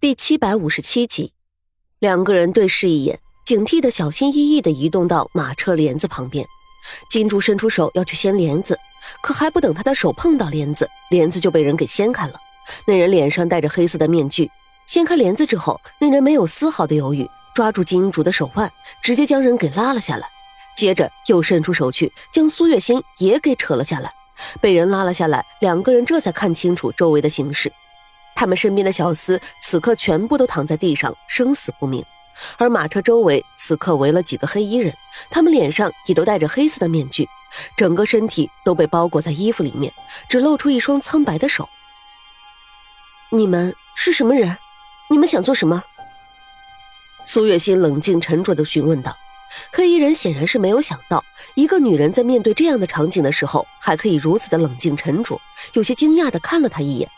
第七百五十七集，两个人对视一眼，警惕的小心翼翼的移动到马车帘子旁边。金珠伸出手要去掀帘子，可还不等他的手碰到帘子，帘子就被人给掀开了。那人脸上戴着黑色的面具，掀开帘子之后，那人没有丝毫的犹豫，抓住金竹的手腕，直接将人给拉了下来。接着又伸出手去将苏月心也给扯了下来。被人拉了下来，两个人这才看清楚周围的形势。他们身边的小厮此刻全部都躺在地上，生死不明。而马车周围此刻围了几个黑衣人，他们脸上也都戴着黑色的面具，整个身体都被包裹在衣服里面，只露出一双苍白的手。你们是什么人？你们想做什么？苏月心冷静沉着地询问道。黑衣人显然是没有想到，一个女人在面对这样的场景的时候，还可以如此的冷静沉着，有些惊讶地看了他一眼。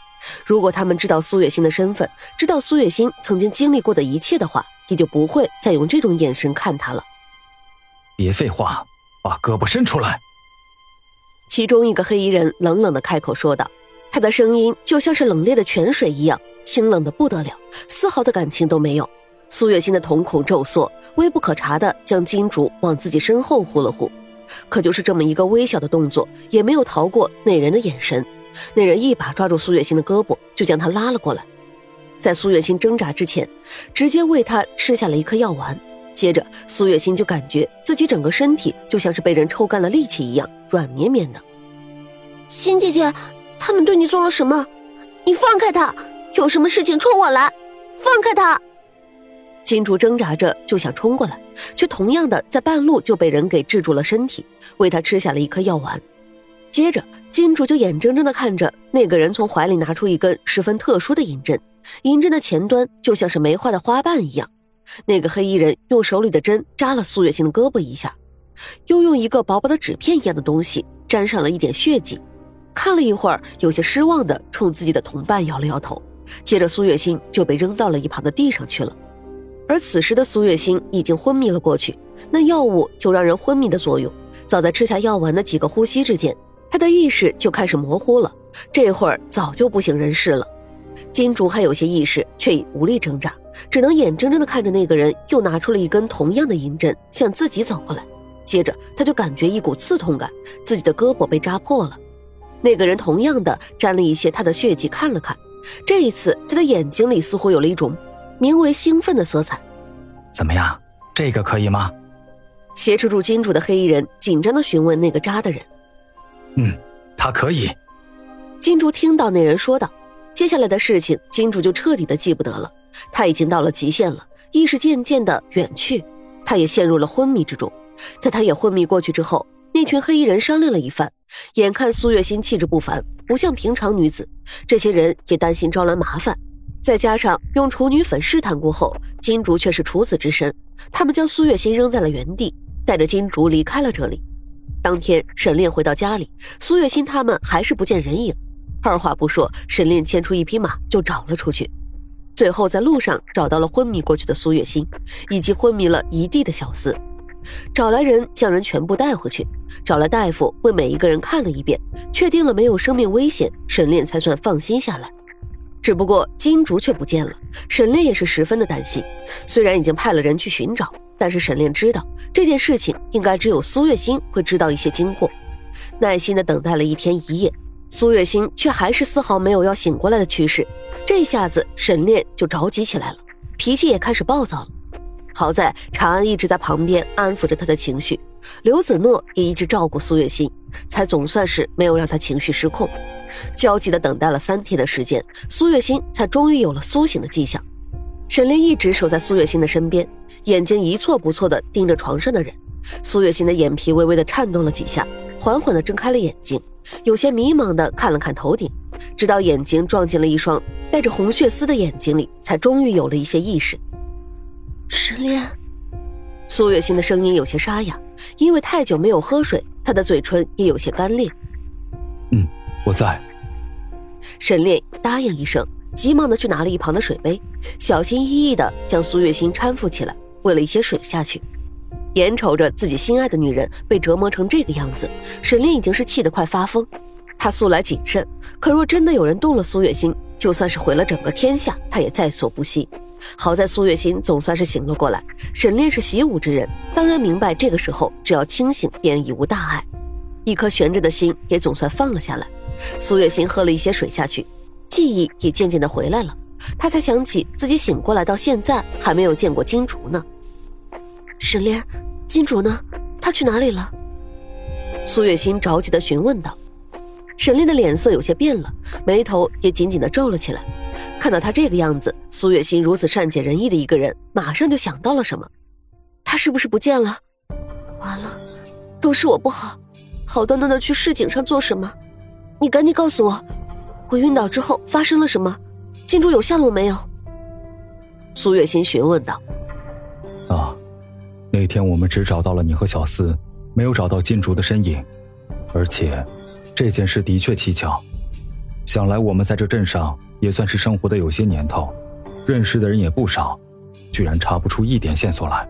如果他们知道苏月心的身份，知道苏月心曾经经历过的一切的话，也就不会再用这种眼神看他了。别废话，把胳膊伸出来。其中一个黑衣人冷冷的开口说道，他的声音就像是冷冽的泉水一样，清冷的不得了，丝毫的感情都没有。苏月心的瞳孔骤缩，微不可察的将金竹往自己身后呼了呼，可就是这么一个微小的动作，也没有逃过那人的眼神。那人一把抓住苏月心的胳膊，就将她拉了过来，在苏月心挣扎之前，直接喂她吃下了一颗药丸。接着，苏月心就感觉自己整个身体就像是被人抽干了力气一样，软绵绵的。心姐姐，他们对你做了什么？你放开他！有什么事情冲我来！放开他！金竹挣扎着就想冲过来，却同样的在半路就被人给制住了身体，喂他吃下了一颗药丸。接着，金主就眼睁睁地看着那个人从怀里拿出一根十分特殊的银针，银针的前端就像是梅花的花瓣一样。那个黑衣人用手里的针扎了苏月心的胳膊一下，又用一个薄薄的纸片一样的东西沾上了一点血迹，看了一会儿，有些失望地冲自己的同伴摇了摇头。接着，苏月心就被扔到了一旁的地上去了。而此时的苏月心已经昏迷了过去，那药物有让人昏迷的作用。早在吃下药丸的几个呼吸之间。他的意识就开始模糊了，这会儿早就不省人事了。金主还有些意识，却已无力挣扎，只能眼睁睁地看着那个人又拿出了一根同样的银针向自己走过来。接着，他就感觉一股刺痛感，自己的胳膊被扎破了。那个人同样的沾了一些他的血迹，看了看，这一次他的眼睛里似乎有了一种名为兴奋的色彩。怎么样，这个可以吗？挟持住金主的黑衣人紧张地询问那个扎的人。嗯，他可以。金竹听到那人说道：“接下来的事情，金竹就彻底的记不得了。他已经到了极限了，意识渐渐的远去，他也陷入了昏迷之中。在他也昏迷过去之后，那群黑衣人商量了一番，眼看苏月心气质不凡，不像平常女子，这些人也担心招来麻烦。再加上用处女粉试探过后，金竹却是处子之身，他们将苏月心扔在了原地，带着金竹离开了这里。”当天，沈炼回到家里，苏月心他们还是不见人影。二话不说，沈炼牵出一匹马就找了出去。最后在路上找到了昏迷过去的苏月心，以及昏迷了一地的小厮，找来人将人全部带回去，找来大夫为每一个人看了一遍，确定了没有生命危险，沈炼才算放心下来。只不过金竹却不见了，沈炼也是十分的担心。虽然已经派了人去寻找。但是沈炼知道这件事情应该只有苏月心会知道一些经过，耐心的等待了一天一夜，苏月心却还是丝毫没有要醒过来的趋势。这下子沈炼就着急起来了，脾气也开始暴躁了。好在长安一直在旁边安抚着他的情绪，刘子诺也一直照顾苏月心，才总算是没有让他情绪失控。焦急的等待了三天的时间，苏月心才终于有了苏醒的迹象。沈炼一直守在苏月心的身边。眼睛一错不错的盯着床上的人，苏月心的眼皮微微的颤动了几下，缓缓的睁开了眼睛，有些迷茫的看了看头顶，直到眼睛撞进了一双带着红血丝的眼睛里，才终于有了一些意识。沈炼，苏月心的声音有些沙哑，因为太久没有喝水，她的嘴唇也有些干裂。嗯，我在。沈炼答应一声，急忙的去拿了一旁的水杯，小心翼翼的将苏月心搀扶起来。喂了一些水下去，眼瞅着自己心爱的女人被折磨成这个样子，沈炼已经是气得快发疯。他素来谨慎，可若真的有人动了苏月心，就算是毁了整个天下，他也在所不惜。好在苏月心总算是醒了过来。沈炼是习武之人，当然明白这个时候只要清醒便已无大碍，一颗悬着的心也总算放了下来。苏月心喝了一些水下去，记忆也渐渐的回来了。他才想起自己醒过来到现在还没有见过金竹呢。沈炼，金主呢？他去哪里了？苏月心着急的询问道。沈炼的脸色有些变了，眉头也紧紧的皱了起来。看到他这个样子，苏月心如此善解人意的一个人，马上就想到了什么。他是不是不见了？完了，都是我不好，好端端的去市井上做什么？你赶紧告诉我，我晕倒之后发生了什么？金主有下落没有？苏月心询问道。啊，那天我们只找到了你和小四，没有找到金竹的身影，而且。这件事的确蹊跷，想来我们在这镇上也算是生活的有些年头，认识的人也不少，居然查不出一点线索来。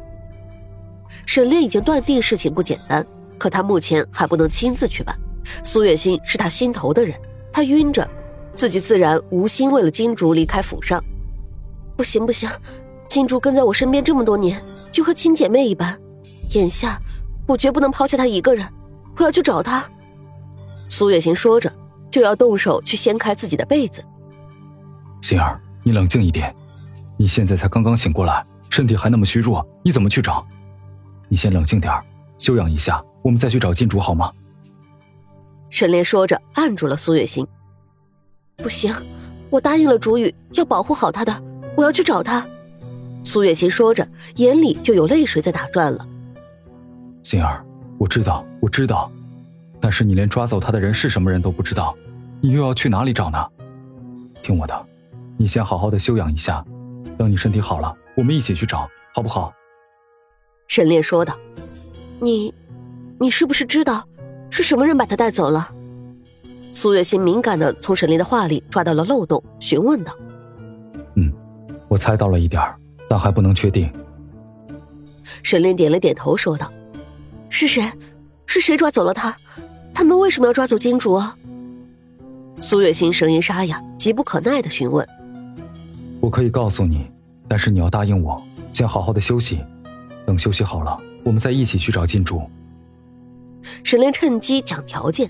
沈炼已经断定事情不简单，可他目前还不能亲自去办。苏月心是他心头的人，他晕着，自己自然无心为了金竹离开府上。不行不行，金珠跟在我身边这么多年，就和亲姐妹一般，眼下我绝不能抛下她一个人，我要去找她。苏月心说着，就要动手去掀开自己的被子。心儿，你冷静一点，你现在才刚刚醒过来，身体还那么虚弱，你怎么去找？你先冷静点休养一下，我们再去找金主好吗？沈炼说着，按住了苏月心。不行，我答应了主语，要保护好他的，我要去找他。苏月心说着，眼里就有泪水在打转了。心儿，我知道，我知道。但是你连抓走他的人是什么人都不知道，你又要去哪里找呢？听我的，你先好好的休养一下，等你身体好了，我们一起去找，好不好？沈烈说道。你，你是不是知道是什么人把他带走了？苏月心敏感的从沈烈的话里抓到了漏洞，询问道。嗯，我猜到了一点但还不能确定。沈炼点了点头，说道：“是谁？是谁抓走了他？”他们为什么要抓走金主啊？苏月心声音沙哑，急不可耐的询问：“我可以告诉你，但是你要答应我，先好好的休息，等休息好了，我们再一起去找金主。”沈炼趁机讲条件。